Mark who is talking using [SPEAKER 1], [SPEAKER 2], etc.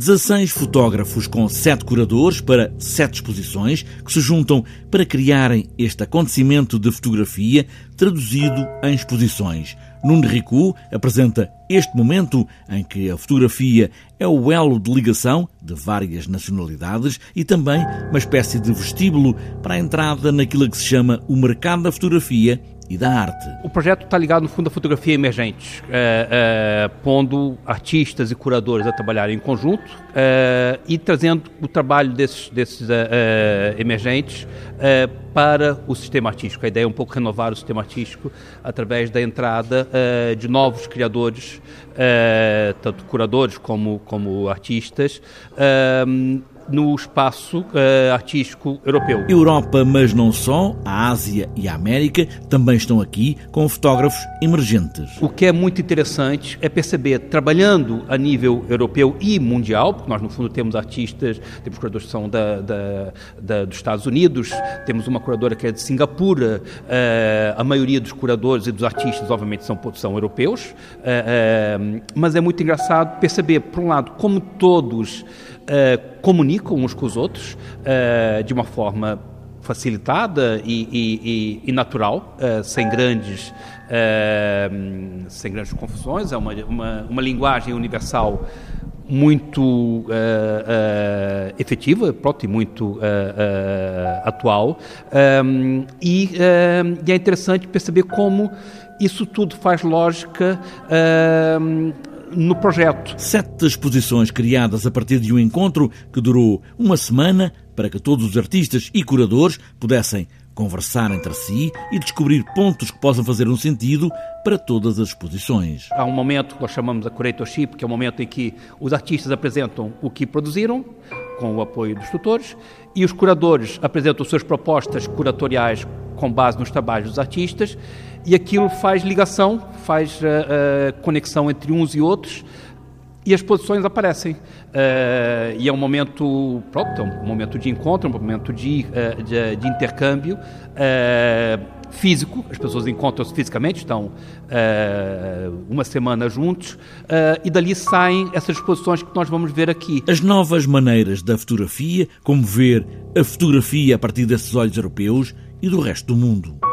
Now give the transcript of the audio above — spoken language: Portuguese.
[SPEAKER 1] 16 fotógrafos com 7 curadores para 7 exposições que se juntam para criarem este acontecimento de fotografia traduzido em exposições. Nuno Ricu apresenta este momento em que a fotografia é o elo de ligação de várias nacionalidades e também uma espécie de vestíbulo para a entrada naquilo que se chama o mercado da fotografia e da arte.
[SPEAKER 2] O projeto está ligado, no fundo, à fotografia emergente, é, é, pondo artistas e curadores a trabalhar em conjunto é, e trazendo o trabalho desses, desses emergentes para o sistema artístico. A ideia é um pouco renovar o sistema artístico através da entrada de novos criadores, tanto curadores como, como artistas, no espaço uh, artístico europeu.
[SPEAKER 1] Europa, mas não só, a Ásia e a América também estão aqui com fotógrafos emergentes.
[SPEAKER 2] O que é muito interessante é perceber, trabalhando a nível europeu e mundial, porque nós no fundo temos artistas, temos curadores que são da, da, da, dos Estados Unidos, temos uma curadora que é de Singapura, uh, a maioria dos curadores e dos artistas, obviamente, são, são europeus, uh, mas é muito engraçado perceber, por um lado, como todos comunicam uns com os outros uh, de uma forma facilitada e, e, e natural, uh, sem grandes uh, sem grandes confusões. É uma, uma, uma linguagem universal muito uh, efetiva, pronto, e muito atual. Um, e, e, é interessante perceber como isso tudo faz lógica no projeto.
[SPEAKER 1] Sete exposições criadas a partir de um encontro que durou uma semana para que todos os artistas e curadores pudessem conversar entre si e descobrir pontos que possam fazer um sentido para todas as exposições.
[SPEAKER 2] Há um momento que nós chamamos a curatorship, que é o momento em que os artistas apresentam o que produziram, com o apoio dos tutores, e os curadores apresentam suas propostas curatoriais com base nos trabalhos dos artistas, e aquilo faz ligação, faz uh, uh, conexão entre uns e outros, e as posições aparecem. Uh, e é um momento, pronto, é um momento de encontro, um momento de, uh, de, de, intercâmbio uh, físico, as pessoas encontram-se fisicamente, estão uma semana juntos, e dali saem essas exposições que nós vamos ver aqui.
[SPEAKER 1] As novas maneiras da fotografia, como ver a fotografia a partir desses olhos europeus e do resto do mundo.